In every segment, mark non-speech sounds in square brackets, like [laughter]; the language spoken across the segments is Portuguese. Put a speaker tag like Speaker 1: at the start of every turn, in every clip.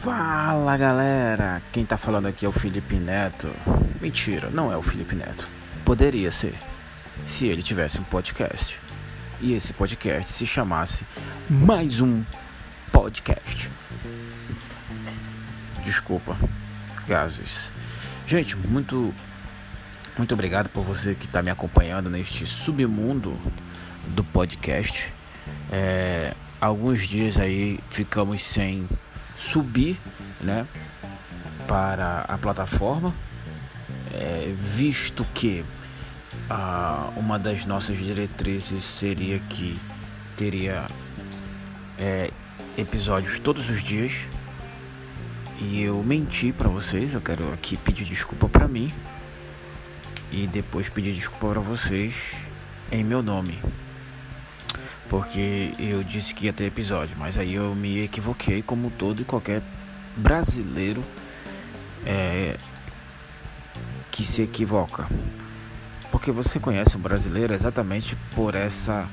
Speaker 1: Fala galera, quem tá falando aqui é o Felipe Neto. Mentira, não é o Felipe Neto. Poderia ser, se ele tivesse um podcast. E esse podcast se chamasse Mais um Podcast. Desculpa, gases. Gente, muito muito obrigado por você que está me acompanhando neste submundo do podcast. É, alguns dias aí ficamos sem subir, né, para a plataforma, é, visto que uma das nossas diretrizes seria que teria é, episódios todos os dias. E eu menti para vocês. Eu quero aqui pedir desculpa para mim. E depois pedir desculpa para vocês em meu nome porque eu disse que ia ter episódio, mas aí eu me equivoquei, como todo e qualquer brasileiro é, que se equivoca. Porque você conhece um brasileiro exatamente por essa,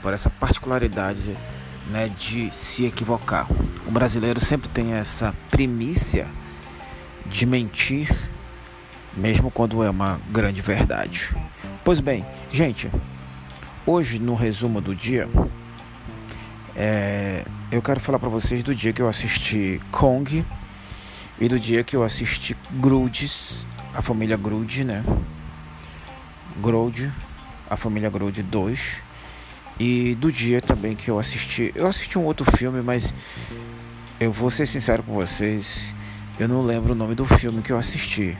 Speaker 1: por essa particularidade né, de se equivocar. O brasileiro sempre tem essa primícia de mentir, mesmo quando é uma grande verdade. Pois bem, gente, Hoje, no resumo do dia, é, eu quero falar para vocês do dia que eu assisti Kong e do dia que eu assisti Grudes, a família Grude, né? Grude, a família Grude 2. E do dia também que eu assisti. Eu assisti um outro filme, mas eu vou ser sincero com vocês. Eu não lembro o nome do filme que eu assisti.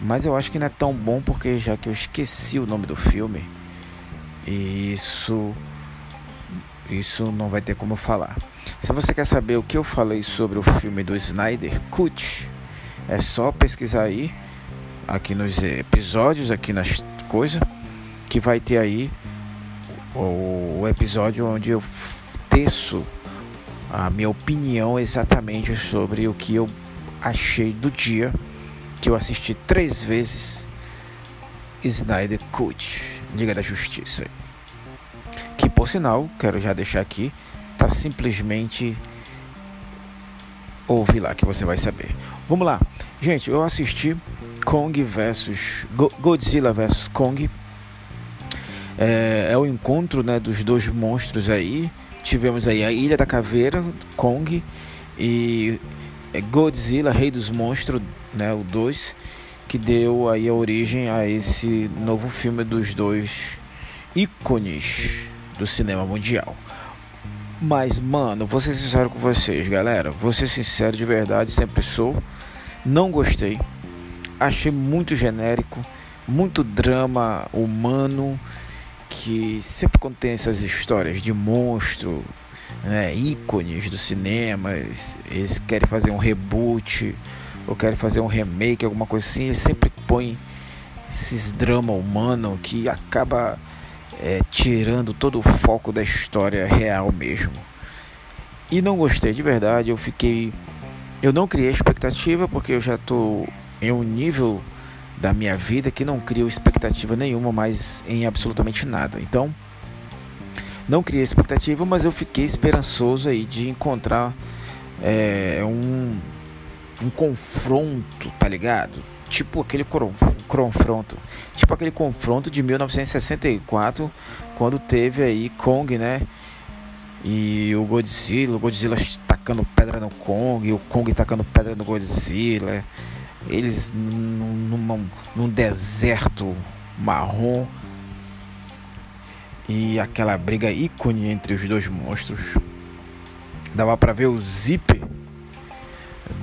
Speaker 1: Mas eu acho que não é tão bom porque já que eu esqueci o nome do filme. E isso isso não vai ter como falar. Se você quer saber o que eu falei sobre o filme do Snyder Cut, é só pesquisar aí aqui nos episódios, aqui nas coisas, que vai ter aí o, episódio onde eu teço a minha opinião exatamente sobre o que eu achei do dia que eu assisti três vezes Snyder Cut. Liga da Justiça. Por sinal, quero já deixar aqui, tá simplesmente ouve lá que você vai saber. Vamos lá. Gente, eu assisti Kong versus Godzilla versus Kong. É, é, o encontro né, dos dois monstros aí. Tivemos aí a Ilha da Caveira, Kong e Godzilla, Rei dos Monstros, né, o 2 que deu aí a origem a esse novo filme dos dois ícones do cinema mundial. Mas, mano, vou ser sincero com vocês, galera. Vou ser sincero de verdade, sempre sou. Não gostei. Achei muito genérico, muito drama humano. Que sempre contém essas histórias de monstro, né, ícones do cinema. Eles, querem fazer um reboot ou querem fazer um remake, alguma coisa assim, eles sempre põem esses drama humano que acaba é, tirando todo o foco da história real mesmo. E não gostei de verdade, eu fiquei. Eu não criei expectativa porque eu já estou em um nível da minha vida que não crio expectativa nenhuma mais em absolutamente nada. Então, não criei expectativa, mas eu fiquei esperançoso aí de encontrar é, um um confronto, tá ligado? Tipo aquele confronto, tipo aquele confronto de 1964, quando teve aí Kong, né? E o Godzilla, o Godzilla tacando pedra no Kong, e o Kong tacando pedra no Godzilla. Eles num, num deserto marrom. E aquela briga ícone entre os dois monstros. Dava para ver o zíper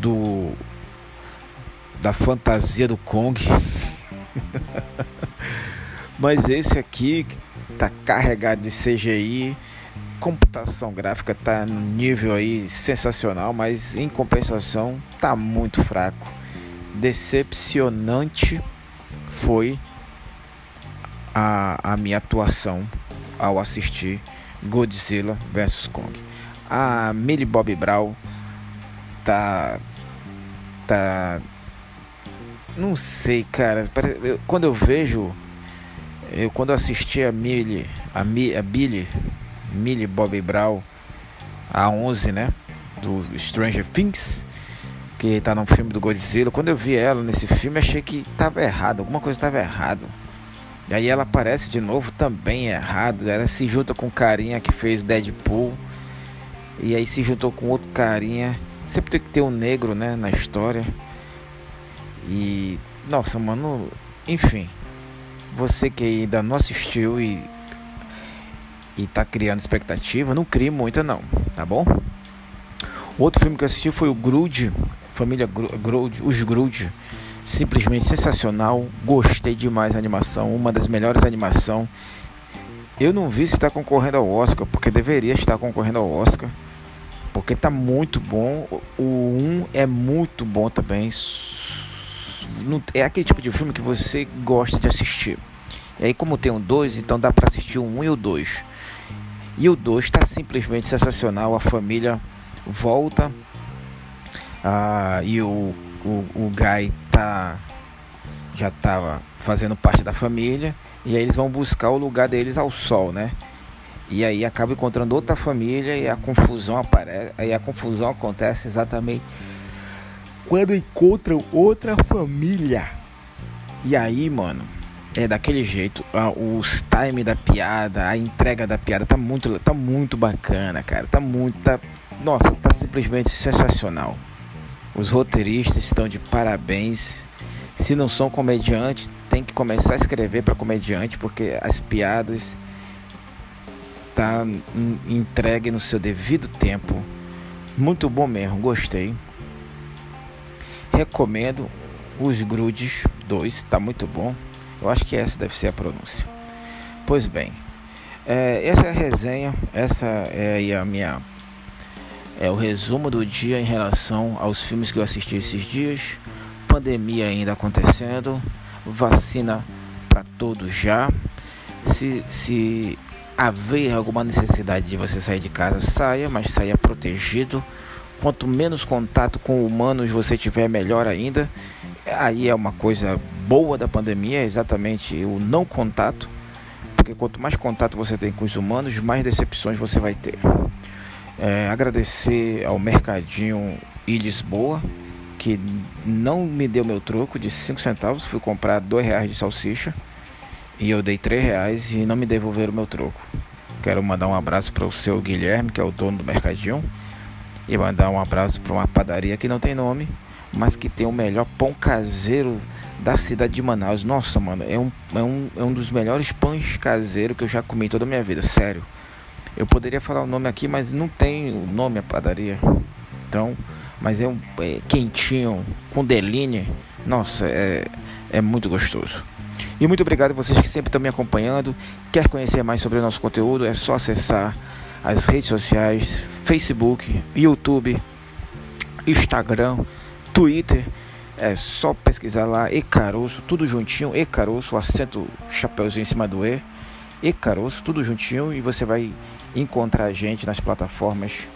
Speaker 1: do da fantasia do Kong. [laughs] Mas esse aqui tá carregado de CGI, computação gráfica tá no nível aí sensacional, mas em compensação tá muito fraco. Decepcionante foi a, a minha atuação ao assistir Godzilla vs Kong. A Millie Bob Brown tá tá. Não sei, cara. Quando eu vejo. Eu, quando eu assisti a Millie, a, Mi, a Billy, Millie Bobby Brown, a 11, né? Do Stranger Things, que tá no filme do Godzilla. Quando eu vi ela nesse filme, achei que tava errado, alguma coisa tava errado. E aí ela aparece de novo também errado. Ela se junta com o carinha que fez Deadpool. E aí se juntou com outro carinha. Sempre tem que ter um negro, né, na história. E nossa, mano, enfim. Você que ainda não assistiu e e tá criando expectativa, não crie muita não, tá bom? Outro filme que eu assisti foi o Grude, família Grude, os Grude simplesmente sensacional. Gostei demais da animação, uma das melhores animações. Eu não vi se está concorrendo ao Oscar, porque deveria estar concorrendo ao Oscar, porque tá muito bom. O 1 é muito bom também. É aquele tipo de filme que você gosta de assistir. E aí, como tem um 2, então dá para assistir o 1 e o 2. E o 2 está simplesmente sensacional. A família volta e o o, o Guy tá, já estava fazendo parte da família e aí eles vão buscar o lugar deles ao sol, né? E aí acaba encontrando outra família e a confusão aparece, aí a confusão acontece exatamente quando encontram outra família. E aí, mano, é daquele jeito, os time da piada, a entrega da piada tá muito, tá muito bacana, cara. Tá muito, tá, nossa, tá simplesmente sensacional. Os roteiristas estão de parabéns. Se não são comediantes, tem que começar a escrever para comediante, porque as piadas tá entregue no seu devido tempo. Muito bom mesmo, gostei. Recomendo os Grudes 2, tá muito bom. Eu acho que essa deve ser a pronúncia. Pois bem, é, essa é a resenha, essa é a minha é o resumo do dia em relação aos filmes que eu assisti esses dias. Pandemia ainda acontecendo, vacina para todos já. Se, se haver alguma necessidade de você sair de casa, saia, mas saia protegido. Quanto menos contato com humanos você tiver, melhor ainda. Aí é uma coisa boa da pandemia, é exatamente o não contato. Porque quanto mais contato você tem com os humanos, mais decepções você vai ter. É, agradecer ao Mercadinho e Lisboa, que não me deu meu troco de 5 centavos. Fui comprar 2 reais de salsicha e eu dei 3 reais e não me devolveram o meu troco. Quero mandar um abraço para o seu Guilherme, que é o dono do Mercadinho, e mandar um abraço para uma padaria que não tem nome, mas que tem o melhor pão caseiro da cidade de Manaus. Nossa, mano, é um, é um, é um dos melhores pães caseiros que eu já comi toda a minha vida, sério. Eu poderia falar o nome aqui, mas não tem o nome a padaria. Então, mas é um é, quentinho, com deline. Nossa, é, é muito gostoso. E muito obrigado a vocês que sempre estão me acompanhando. Quer conhecer mais sobre o nosso conteúdo? É só acessar as redes sociais: Facebook, YouTube, Instagram, Twitter. É só pesquisar lá E Caroço, tudo juntinho, E Caroço, acento chapéuzinho em cima do E. E Caroço, tudo juntinho e você vai encontrar a gente nas plataformas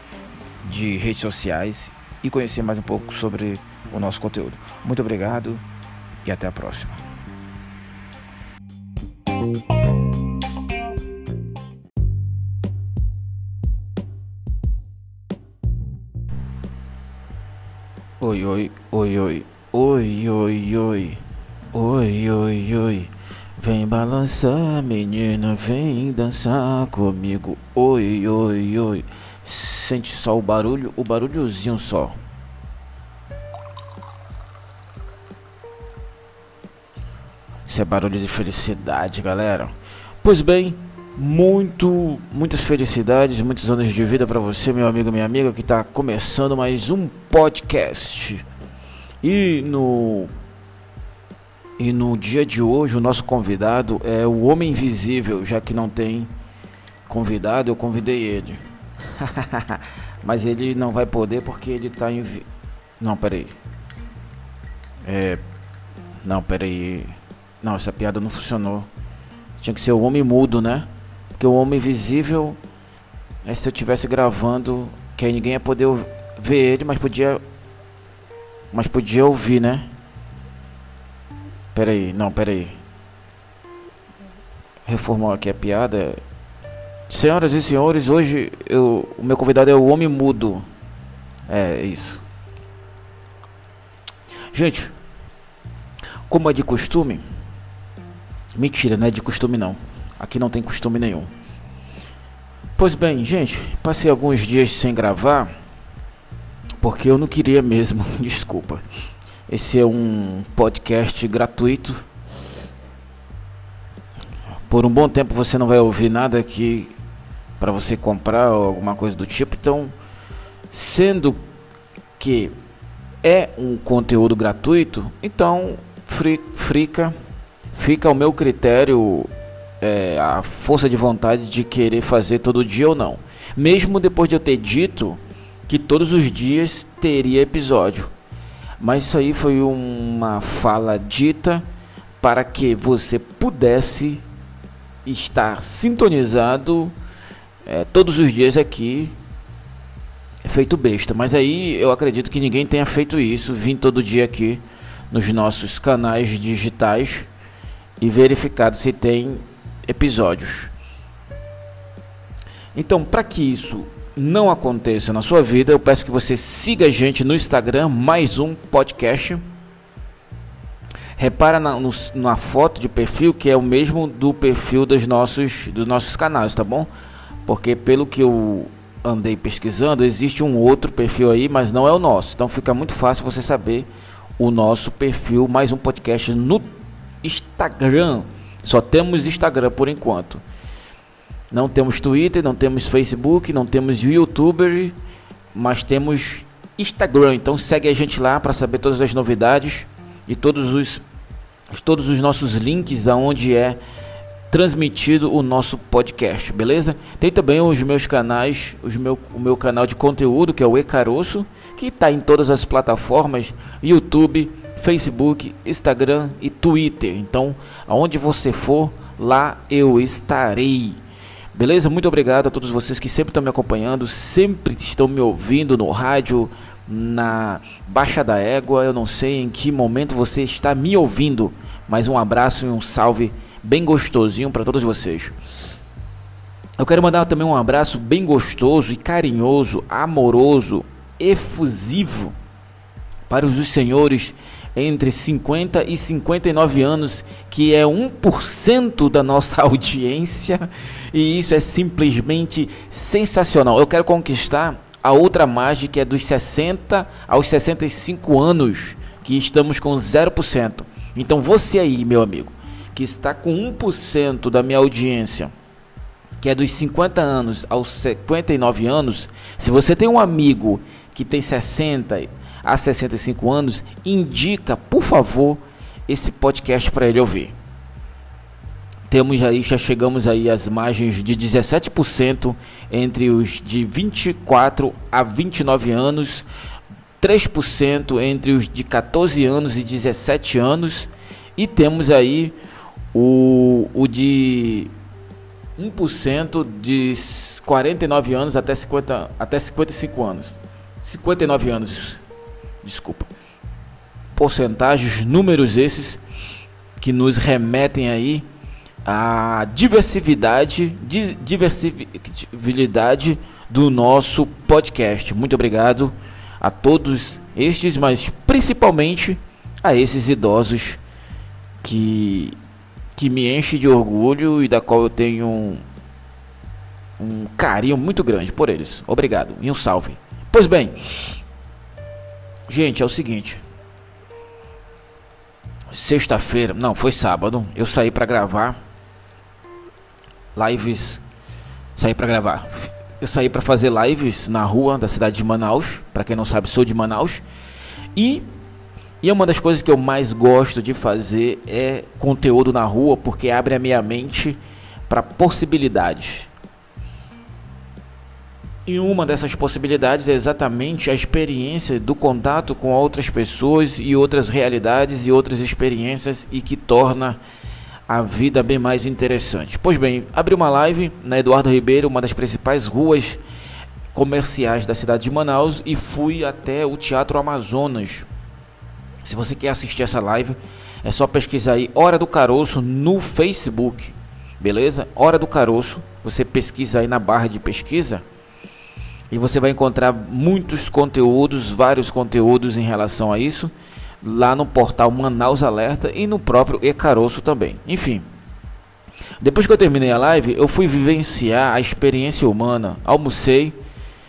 Speaker 1: de redes sociais e conhecer mais um pouco sobre o nosso conteúdo. Muito obrigado e até a próxima. Oi, oi, oi, oi. Oi, oi, oi. Oi, oi, oi. Vem balançar, menina, vem dançar comigo. Oi, oi, oi. Sente só o barulho, o barulhozinho só. Isso é barulho de felicidade, galera. Pois bem, muito, muitas felicidades, muitos anos de vida para você, meu amigo, minha amiga, que está começando mais um podcast. E no e no dia de hoje o nosso convidado é o Homem Invisível, já que não tem convidado, eu convidei ele. [laughs] Mas ele não vai poder porque ele tá em. Não, peraí. É. Não, peraí. Não, essa piada não funcionou. Tinha que ser o Homem Mudo, né? Porque o Homem Invisível. É se eu tivesse gravando, que aí ninguém ia poder ver ele, mas podia. Mas podia ouvir, né? Pera aí, não, pera aí. Aqui a piada. Senhoras e senhores, hoje eu, o meu convidado é o Homem Mudo. É isso. Gente, como é de costume. Mentira, não é de costume não. Aqui não tem costume nenhum. Pois bem, gente, passei alguns dias sem gravar. Porque eu não queria mesmo. [laughs] Desculpa. Esse é um podcast gratuito. Por um bom tempo você não vai ouvir nada aqui para você comprar ou alguma coisa do tipo. Então, sendo que é um conteúdo gratuito, então frica, fica ao meu critério é, a força de vontade de querer fazer todo dia ou não. Mesmo depois de eu ter dito que todos os dias teria episódio. Mas isso aí foi uma fala dita para que você pudesse estar sintonizado é, todos os dias aqui feito besta. Mas aí eu acredito que ninguém tenha feito isso, vim todo dia aqui nos nossos canais digitais e verificado se tem episódios. Então, para que isso não aconteça na sua vida, eu peço que você siga a gente no Instagram, mais um podcast. Repara na, no, na foto de perfil que é o mesmo do perfil dos nossos, dos nossos canais, tá bom? Porque pelo que eu andei pesquisando, existe um outro perfil aí, mas não é o nosso. Então fica muito fácil você saber o nosso perfil, mais um podcast no Instagram. Só temos Instagram por enquanto. Não temos Twitter, não temos Facebook, não temos YouTube, mas temos Instagram. Então segue a gente lá para saber todas as novidades e todos os todos os nossos links aonde é transmitido o nosso podcast, beleza? Tem também os meus canais, os meu, o meu canal de conteúdo, que é o E que está em todas as plataformas, YouTube, Facebook, Instagram e Twitter. Então, aonde você for, lá eu estarei. Beleza? Muito obrigado a todos vocês que sempre estão me acompanhando, sempre estão me ouvindo no rádio, na Baixa da Égua. Eu não sei em que momento você está me ouvindo, mas um abraço e um salve bem gostosinho para todos vocês. Eu quero mandar também um abraço bem gostoso e carinhoso, amoroso, efusivo para os senhores entre 50 e 59 anos, que é 1% da nossa [laughs] audiência, e isso é simplesmente sensacional. Eu quero conquistar a outra margem que é dos 60 aos 65 anos, que estamos com 0%. Então você aí, meu amigo, que está com 1% da minha audiência, que é dos 50 anos aos 59 anos, se você tem um amigo que tem 60 a 65 anos, indica, por favor, esse podcast para ele ouvir. Temos aí, já chegamos aí às margens de 17% entre os de 24 a 29 anos, 3% entre os de 14 anos e 17 anos, e temos aí o, o de 1% de 49 anos até, 50, até 55 anos. 59 anos, desculpa. Porcentagens, números esses que nos remetem aí à diversidade, diversibilidade do nosso podcast. Muito obrigado a todos estes, mas principalmente a esses idosos que que me enche de orgulho e da qual eu tenho um, um carinho muito grande por eles. Obrigado e um salve. Pois bem, gente, é o seguinte. Sexta-feira, não, foi sábado, eu saí para gravar lives, saí para gravar. Eu saí para fazer lives na rua da cidade de Manaus, para quem não sabe, sou de Manaus. E e uma das coisas que eu mais gosto de fazer é conteúdo na rua, porque abre a minha mente para possibilidades. E uma dessas possibilidades é exatamente a experiência do contato com outras pessoas e outras realidades e outras experiências e que torna a vida bem mais interessante. Pois bem, abri uma live na Eduardo Ribeiro, uma das principais ruas comerciais da cidade de Manaus, e fui até o Teatro Amazonas se você quer assistir essa live, é só pesquisar aí Hora do Caroço no Facebook. Beleza? Hora do Caroço. Você pesquisa aí na barra de pesquisa e você vai encontrar muitos conteúdos, vários conteúdos em relação a isso, lá no portal Manaus Alerta e no próprio E-Caroço também. Enfim, depois que eu terminei a live, eu fui vivenciar a experiência humana. Almocei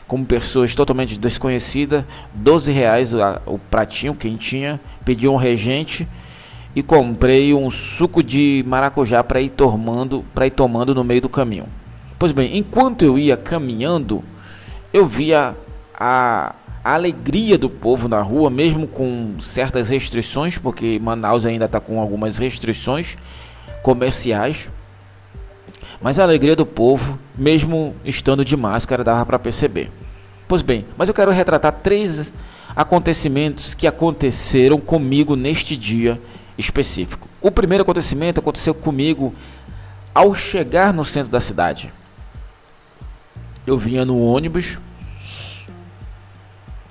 Speaker 1: com pessoas totalmente desconhecidas, 12 reais o pratinho quentinha, pedi um regente e comprei um suco de maracujá para ir tomando, para ir tomando no meio do caminho. Pois bem, enquanto eu ia caminhando, eu via a, alegria do povo na rua, mesmo com certas restrições, porque Manaus ainda está com algumas restrições comerciais. Mas a alegria do povo, mesmo estando de máscara, dava para perceber. Pois bem, mas eu quero retratar três acontecimentos que aconteceram comigo neste dia específico. O primeiro acontecimento aconteceu comigo ao chegar no centro da cidade. Eu vinha no ônibus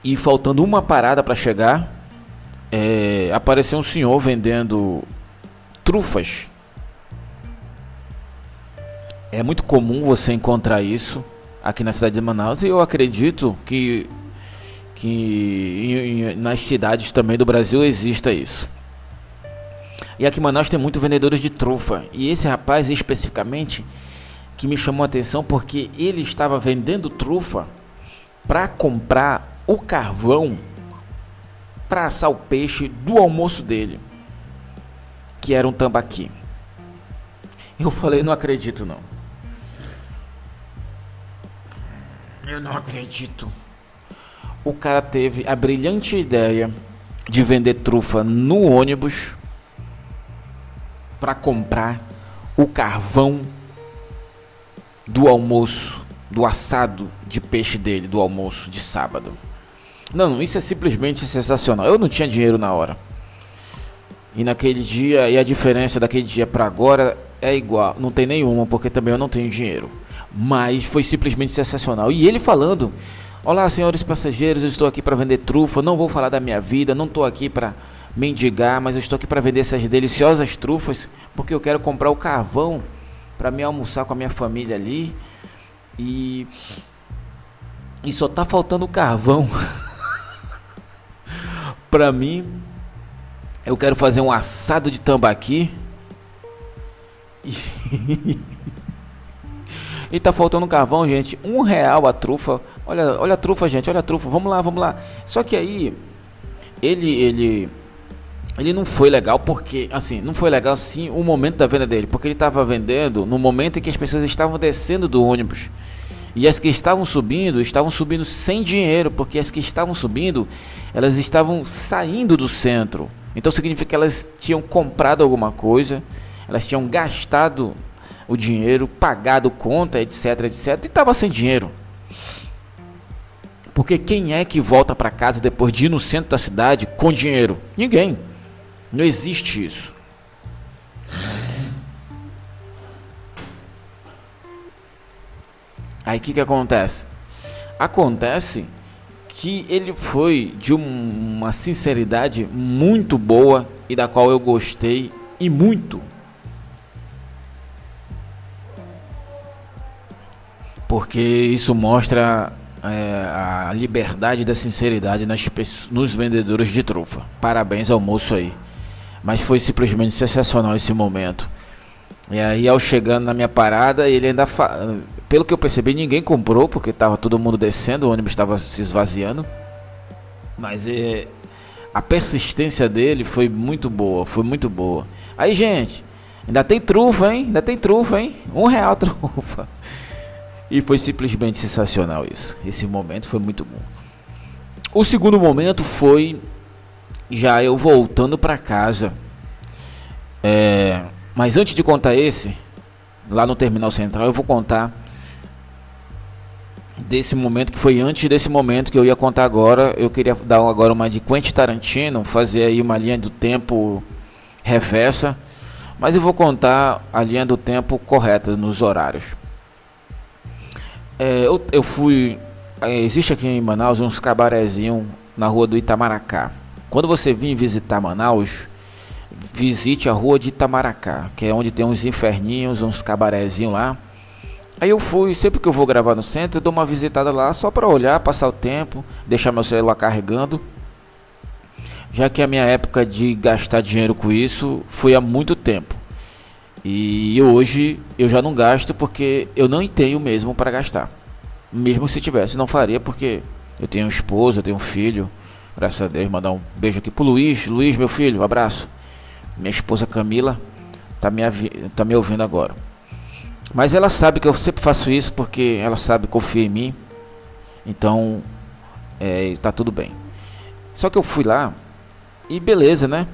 Speaker 1: e faltando uma parada para chegar, é, apareceu um senhor vendendo trufas é muito comum você encontrar isso aqui na cidade de Manaus e eu acredito que, que em, em, nas cidades também do Brasil exista isso. E aqui em Manaus tem muitos vendedores de trufa. E esse rapaz especificamente que me chamou a atenção porque ele estava vendendo trufa para comprar o carvão para assar o peixe do almoço dele, que era um tambaqui. Eu falei, não acredito não. Eu não acredito. O cara teve a brilhante ideia de vender trufa no ônibus para comprar o carvão do almoço, do assado de peixe dele, do almoço de sábado. Não, isso é simplesmente sensacional. Eu não tinha dinheiro na hora. E naquele dia, e a diferença daquele dia para agora é igual, não tem nenhuma, porque também eu não tenho dinheiro mas foi simplesmente sensacional. E ele falando: Olá, senhores passageiros, eu estou aqui para vender trufa. Não vou falar da minha vida, não estou aqui para mendigar, mas eu estou aqui para vender essas deliciosas trufas, porque eu quero comprar o carvão para me almoçar com a minha família ali. E e só tá faltando carvão. [laughs] para mim, eu quero fazer um assado de tambaqui. [laughs] E tá faltando carvão, gente. Um real a trufa. Olha, olha a trufa, gente. Olha a trufa. Vamos lá, vamos lá. Só que aí ele ele ele não foi legal porque assim, não foi legal assim o momento da venda dele, porque ele estava vendendo no momento em que as pessoas estavam descendo do ônibus. E as que estavam subindo, estavam subindo sem dinheiro, porque as que estavam subindo, elas estavam saindo do centro. Então significa que elas tinham comprado alguma coisa, elas tinham gastado o dinheiro, pagado conta, etc, etc, e estava sem dinheiro. Porque quem é que volta para casa depois de ir no centro da cidade com dinheiro? Ninguém. Não existe isso. Aí o que, que acontece? Acontece que ele foi de uma sinceridade muito boa e da qual eu gostei e muito. porque isso mostra é, a liberdade da sinceridade nas, nos vendedores de trufa. Parabéns ao moço aí. Mas foi simplesmente sensacional esse momento. E aí, ao chegando na minha parada, ele ainda. Fa... Pelo que eu percebi, ninguém comprou, porque estava todo mundo descendo, o ônibus estava se esvaziando. Mas é... a persistência dele foi muito boa, foi muito boa. Aí, gente, ainda tem trufa, hein? Ainda tem trufa, hein? Um real trufa. [laughs] E foi simplesmente sensacional isso. Esse momento foi muito bom. O segundo momento foi já eu voltando para casa. É, mas antes de contar esse, lá no terminal central, eu vou contar desse momento que foi antes desse momento que eu ia contar agora. Eu queria dar agora uma de Quentin Tarantino, fazer aí uma linha do tempo reversa, mas eu vou contar a linha do tempo correta nos horários. É, eu, eu fui. É, existe aqui em Manaus uns cabarezinhos na rua do Itamaracá. Quando você vir visitar Manaus, visite a rua de Itamaracá, que é onde tem uns inferninhos, uns cabarezinhos lá. Aí eu fui, sempre que eu vou gravar no centro, eu dou uma visitada lá só para olhar, passar o tempo, deixar meu celular carregando. Já que a minha época de gastar dinheiro com isso foi há muito tempo. E hoje eu já não gasto porque eu não tenho mesmo para gastar. Mesmo se tivesse, não faria porque eu tenho esposa, eu tenho filho. Graças a Deus, mandar um beijo aqui pro Luiz. Luiz, meu filho, um abraço. Minha esposa Camila tá me, tá me ouvindo agora. Mas ela sabe que eu sempre faço isso porque ela sabe, confia em mim. Então, é, tá tudo bem. Só que eu fui lá e beleza, né?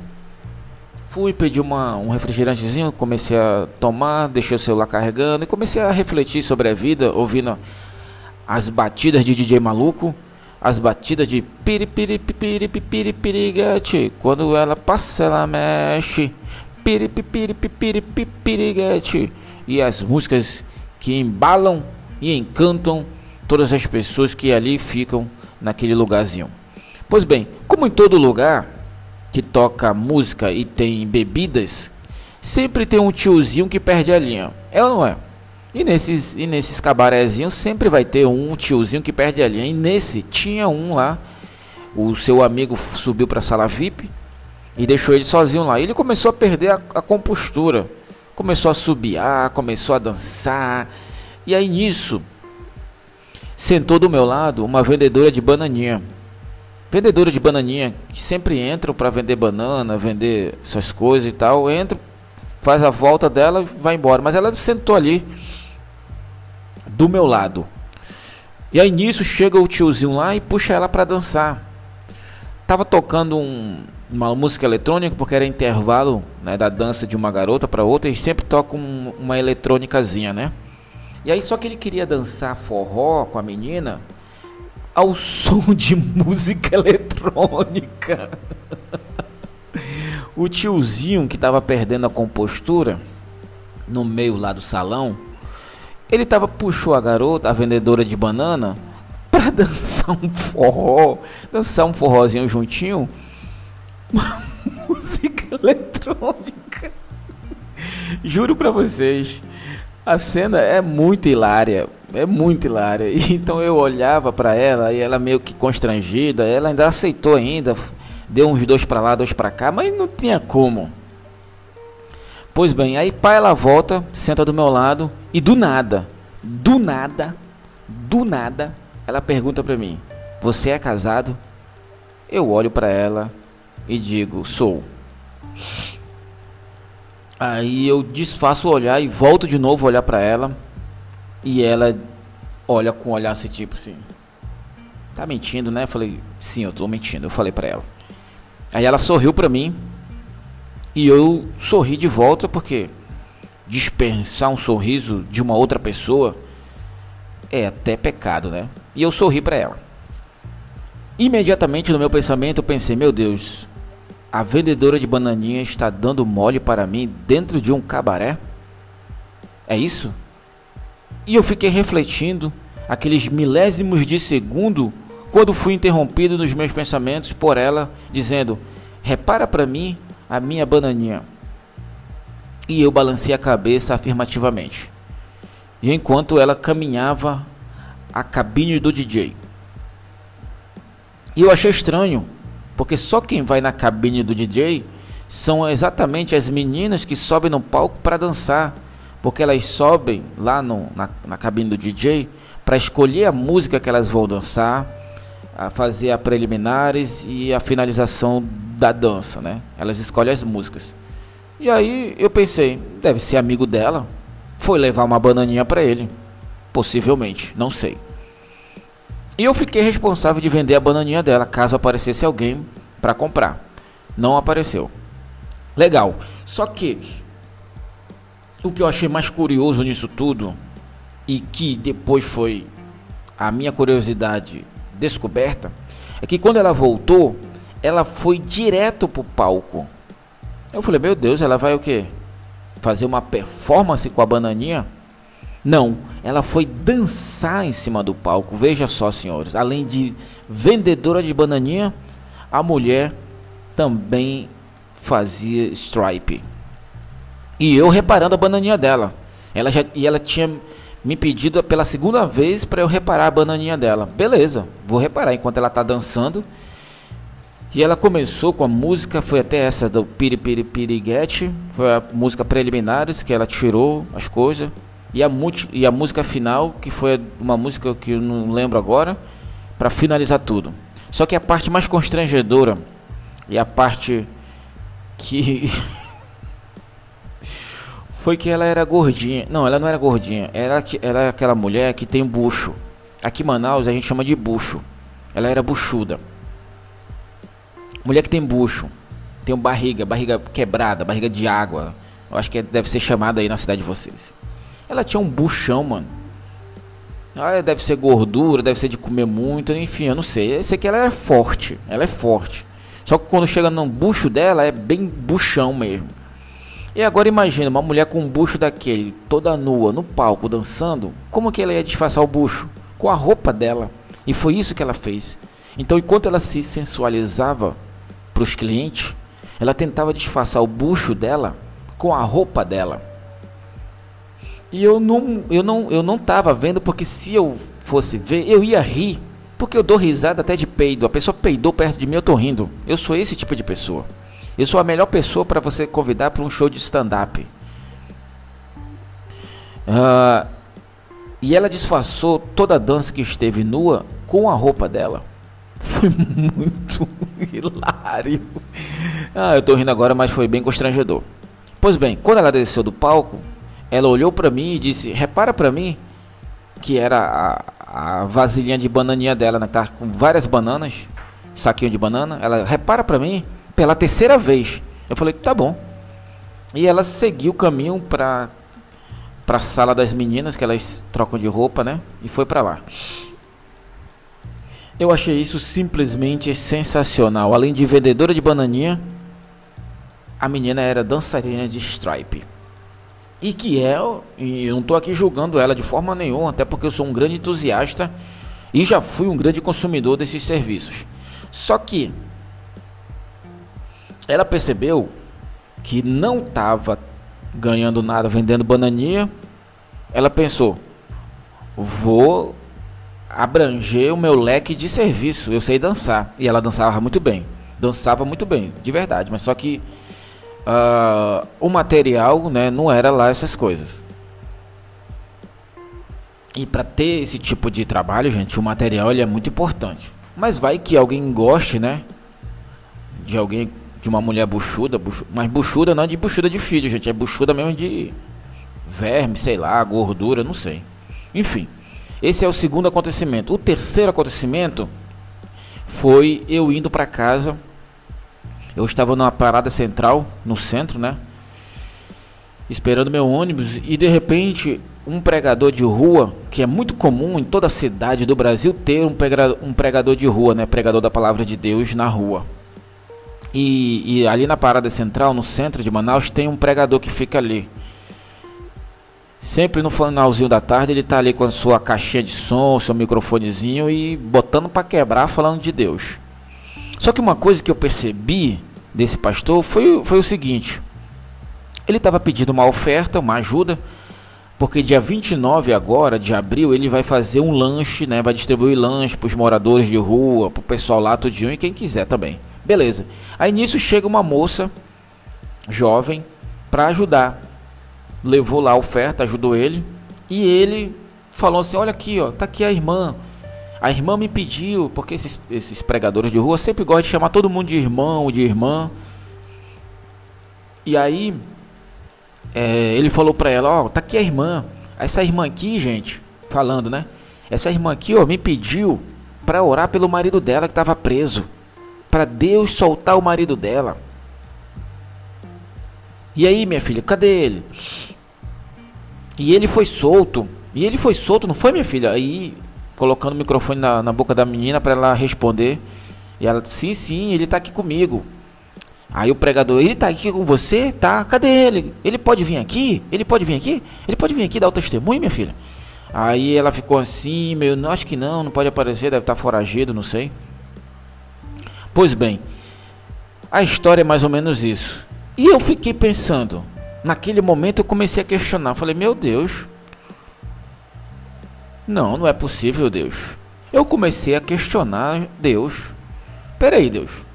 Speaker 1: Fui pedir uma, um refrigerantezinho, comecei a tomar, deixei o celular carregando e comecei a refletir sobre a vida, ouvindo as batidas de DJ maluco as batidas de piripiripiripiripiriguete. Quando ela passa, ela mexe. Piripiripiripiriguete. E as músicas que embalam e encantam todas as pessoas que ali ficam naquele lugarzinho. Pois bem, como em todo lugar que toca música e tem bebidas, sempre tem um tiozinho que perde a linha. É ou não é? E nesses, e nesses cabarézinhos sempre vai ter um tiozinho que perde a linha. E nesse tinha um lá. O seu amigo subiu para a sala VIP e deixou ele sozinho lá. Ele começou a perder a, a compostura. Começou a subiar, começou a dançar. E aí nisso sentou do meu lado uma vendedora de bananinha. Vendedora de bananinha que sempre entram para vender banana, vender essas coisas e tal. Entra, faz a volta dela e vai embora. Mas ela sentou ali do meu lado. E aí nisso chega o tiozinho lá e puxa ela para dançar. Tava tocando um, uma música eletrônica porque era intervalo né, da dança de uma garota para outra e sempre toca um, uma eletrônicazinha, né? E aí só que ele queria dançar forró com a menina ao [laughs] som de música eletrônica. [laughs] o tiozinho que tava perdendo a compostura no meio lá do salão ele tava puxou a garota, a vendedora de banana, para [laughs] dançar um forró, dançar um forrozinho juntinho. Uma [laughs] música eletrônica. Juro para vocês, a cena é muito hilária, é muito hilária. [laughs] Então eu olhava para ela e ela meio que constrangida, ela ainda aceitou ainda, deu uns dois para lá, dois para cá, mas não tinha como. Pois bem, aí pai ela volta, senta do meu lado e do nada, do nada, do nada, ela pergunta para mim: "Você é casado?" Eu olho para ela e digo: "Sou". Aí eu desfaço o olhar e volto de novo a olhar para ela e ela olha com um olhar assim tipo assim: "Tá mentindo, né?" Eu falei: "Sim, eu tô mentindo". Eu falei para ela. Aí ela sorriu para mim e eu sorri de volta porque dispensar um sorriso de uma outra pessoa é até pecado, né? E eu sorri para ela. Imediatamente no meu pensamento eu pensei: meu Deus, a vendedora de bananinha está dando mole para mim dentro de um cabaré? É isso? E eu fiquei refletindo aqueles milésimos de segundo quando fui interrompido nos meus pensamentos por ela dizendo: "Repara para mim a minha bananinha. E eu balancei a cabeça afirmativamente. E enquanto ela caminhava a cabine do DJ. E eu achei estranho, porque só quem vai na cabine do DJ são exatamente as meninas que sobem no palco para dançar, porque elas sobem lá no, na, na cabine do DJ para escolher a música que elas vão dançar, a fazer a preliminares e a finalização da dança, né? Elas escolhem as músicas. E aí eu pensei, deve ser amigo dela, foi levar uma bananinha para ele, possivelmente, não sei. E eu fiquei responsável de vender a bananinha dela caso aparecesse alguém para comprar. Não apareceu. Legal. Só que o que eu achei mais curioso nisso tudo e que depois foi a minha curiosidade descoberta é que quando ela voltou, ela foi direto pro palco. Eu falei, meu Deus, ela vai o quê? Fazer uma performance com a bananinha? Não, ela foi dançar em cima do palco. Veja só, senhores, além de vendedora de bananinha, a mulher também fazia stripe. E eu reparando a bananinha dela. Ela já e ela tinha me pedido pela segunda vez para eu reparar a bananinha dela. Beleza, vou reparar enquanto ela tá dançando. E ela começou com a música, foi até essa do Piri Piri Piriguete, foi a música preliminares que ela tirou as coisas. E a, e a música final, que foi uma música que eu não lembro agora, para finalizar tudo. Só que a parte mais constrangedora e a parte que [laughs] foi que ela era gordinha. Não, ela não era gordinha. Ela era aquela mulher que tem bucho. Aqui em Manaus a gente chama de bucho. Ela era buchuda. Mulher que tem bucho. Tem barriga, barriga quebrada, barriga de água. Eu acho que deve ser chamada aí na cidade de vocês. Ela tinha um buchão, mano. Ah, deve ser gordura, deve ser de comer muito, enfim, eu não sei. Eu sei que ela é forte. Ela é forte. Só que quando chega no bucho dela é bem buchão mesmo. E agora imagina uma mulher com um bucho daquele, toda nua, no palco, dançando. Como que ela ia disfarçar o bucho? Com a roupa dela. E foi isso que ela fez. Então, enquanto ela se sensualizava para os clientes, ela tentava disfarçar o bucho dela com a roupa dela. E eu não, eu não, eu não tava vendo porque se eu fosse ver, eu ia rir, porque eu dou risada até de peido. A pessoa peidou perto de mim, eu tô rindo. Eu sou esse tipo de pessoa. Eu sou a melhor pessoa para você convidar para um show de stand-up. Uh, e ela disfarçou toda a dança que esteve nua com a roupa dela. [laughs] Foi muito [laughs] hilário. Ah, eu tô rindo agora, mas foi bem constrangedor. Pois bem, quando ela desceu do palco, ela olhou para mim e disse: Repara para mim que era a, a vasilhinha de bananinha dela, né? Tá com várias bananas, saquinho de banana. Ela repara para mim pela terceira vez. Eu falei, tá bom. E ela seguiu o caminho para para a sala das meninas, que elas trocam de roupa, né? E foi para lá. Eu achei isso simplesmente sensacional. Além de vendedora de bananinha, a menina era dançarina de stripe. E que é, e eu não estou aqui julgando ela de forma nenhuma, até porque eu sou um grande entusiasta e já fui um grande consumidor desses serviços. Só que ela percebeu que não estava ganhando nada vendendo bananinha. Ela pensou: vou abranger o meu leque de serviço. Eu sei dançar. E ela dançava muito bem. Dançava muito bem, de verdade. Mas só que uh, o material né, não era lá essas coisas. E para ter esse tipo de trabalho, gente, o material ele é muito importante. Mas vai que alguém goste, né? De alguém de uma mulher buchuda, buchuda, mas buchuda não é de buchuda de filho, gente, é buchuda mesmo de verme, sei lá, gordura, não sei. Enfim, esse é o segundo acontecimento. O terceiro acontecimento foi eu indo para casa. Eu estava numa parada central, no centro, né? Esperando meu ônibus e de repente um pregador de rua, que é muito comum em toda cidade do Brasil ter um pregador de rua, né? Pregador da palavra de Deus na rua. E, e, ali na parada central, no centro de Manaus, tem um pregador que fica ali. Sempre no finalzinho da tarde ele tá ali com a sua caixinha de som, seu microfonezinho e botando para quebrar falando de Deus. Só que uma coisa que eu percebi desse pastor foi, foi o seguinte: ele estava pedindo uma oferta, uma ajuda, porque dia 29 agora de abril ele vai fazer um lanche, né? Vai distribuir lanche para os moradores de rua, para o pessoal lá tudinho e quem quiser também. Beleza. Aí nisso chega uma moça jovem para ajudar. Levou lá a oferta, ajudou ele. E ele falou assim: Olha aqui, ó, tá aqui a irmã. A irmã me pediu, porque esses, esses pregadores de rua sempre gostam de chamar todo mundo de irmão, de irmã. E aí é, ele falou para ela: Ó, tá aqui a irmã. Essa irmã aqui, gente, falando, né? Essa irmã aqui, ó, me pediu para orar pelo marido dela que estava preso para Deus soltar o marido dela. E aí, minha filha, cadê ele? E ele foi solto. E ele foi solto, não foi, minha filha? Aí, colocando o microfone na, na boca da menina para ela responder. E ela disse: Sim, sim, ele tá aqui comigo. Aí o pregador: Ele tá aqui com você? Tá, cadê ele? Ele pode vir aqui? Ele pode vir aqui? Ele pode vir aqui dar o testemunho, minha filha? Aí ela ficou assim, meio, não, acho que não, não pode aparecer, deve estar tá foragido, não sei. Pois bem, a história é mais ou menos isso. E eu fiquei pensando, naquele momento eu comecei a questionar, falei, meu Deus, Não, não é possível, Deus. Eu comecei a questionar Deus. Peraí, Deus.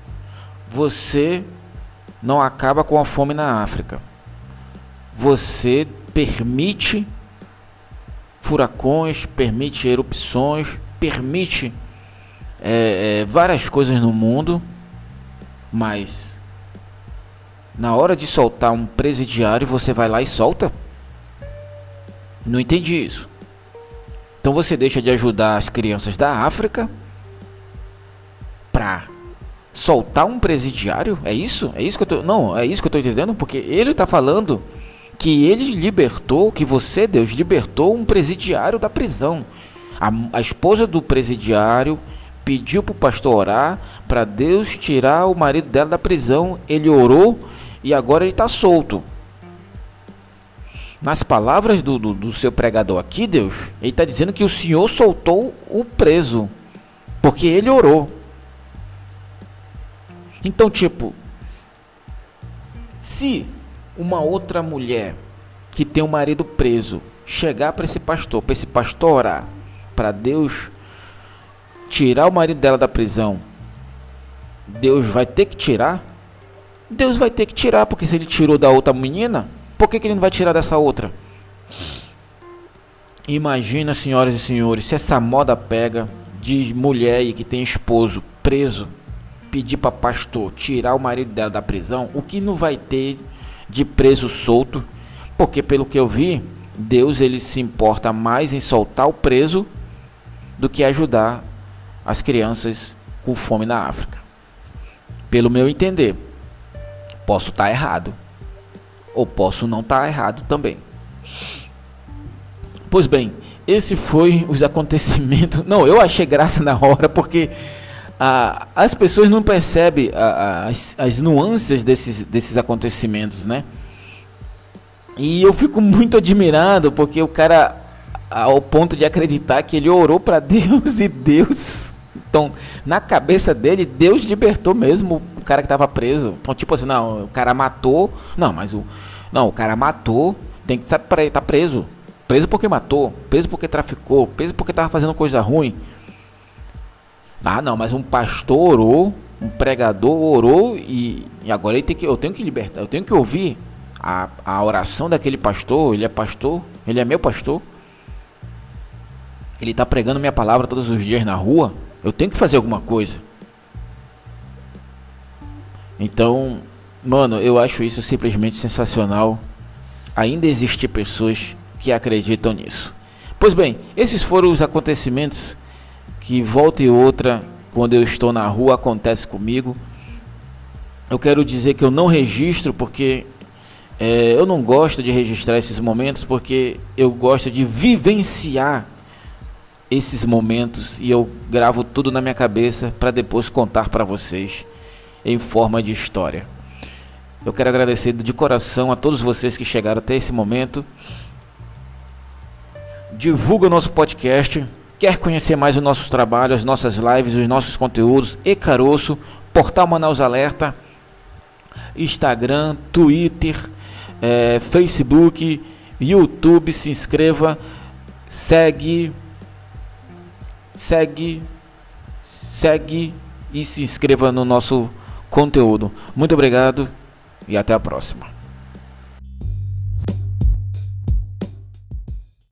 Speaker 1: Você não acaba com a fome na África. Você permite furacões, permite erupções, permite é, é, várias coisas no mundo, mas na hora de soltar um presidiário você vai lá e solta? Não entendi isso. Então você deixa de ajudar as crianças da África pra soltar um presidiário? É isso? É isso que eu tô. Não, é isso que eu tô entendendo, porque ele tá falando que ele libertou, que você, Deus, libertou um presidiário da prisão. A, a esposa do presidiário pediu para o pastor orar para Deus tirar o marido dela da prisão. Ele orou e agora ele está solto. Nas palavras do, do, do, seu pregador aqui, Deus, ele está dizendo que o Senhor soltou o preso, porque ele orou. Então, tipo, se uma outra mulher que tem um marido preso chegar para esse pastor, para esse pastor orar, para Deus tirar o marido dela da prisão, Deus vai ter que tirar? Deus vai ter que tirar, porque se ele tirou da outra menina, por que, que ele não vai tirar dessa outra? Imagina, senhoras e senhores, se essa moda pega de mulher que tem esposo preso, pedir para pastor tirar o marido dela da prisão, o que não vai ter de preso solto? Porque pelo que eu vi, Deus ele se importa mais em soltar o preso do que ajudar as crianças com fome na África. Pelo meu entender, posso estar tá errado ou posso não estar tá errado também. Pois bem, esse foi os acontecimentos. Não, eu achei graça na hora porque ah, as pessoas não percebem ah, as, as nuances desses, desses acontecimentos, né? E eu fico muito admirado porque o cara, ao ponto de acreditar que ele orou para [laughs] Deus e Deus então, na cabeça dele, Deus libertou mesmo o cara que estava preso. Então, tipo assim, não, o cara matou. Não, mas o. Não, o cara matou. Tem que estar tá preso. Preso porque matou. Preso porque traficou. Preso porque estava fazendo coisa ruim. Ah, não, mas um pastor orou. Um pregador orou. E, e agora ele tem que, eu tenho que libertar. Eu tenho que ouvir a, a oração daquele pastor. Ele é pastor. Ele é meu pastor. Ele está pregando minha palavra todos os dias na rua. Eu tenho que fazer alguma coisa. Então, mano, eu acho isso simplesmente sensacional. Ainda existem pessoas que acreditam nisso. Pois bem, esses foram os acontecimentos que volta e outra, quando eu estou na rua, acontece comigo. Eu quero dizer que eu não registro porque é, eu não gosto de registrar esses momentos porque eu gosto de vivenciar esses momentos e eu gravo tudo na minha cabeça para depois contar para vocês em forma de história. Eu quero agradecer de coração a todos vocês que chegaram até esse momento. Divulga o nosso podcast. Quer conhecer mais o nosso trabalho, as nossas lives, os nossos conteúdos? E Caroço, Portal Manaus Alerta, Instagram, Twitter, é, Facebook, YouTube. Se inscreva, segue segue, segue e se inscreva no nosso conteúdo. Muito obrigado e até a próxima.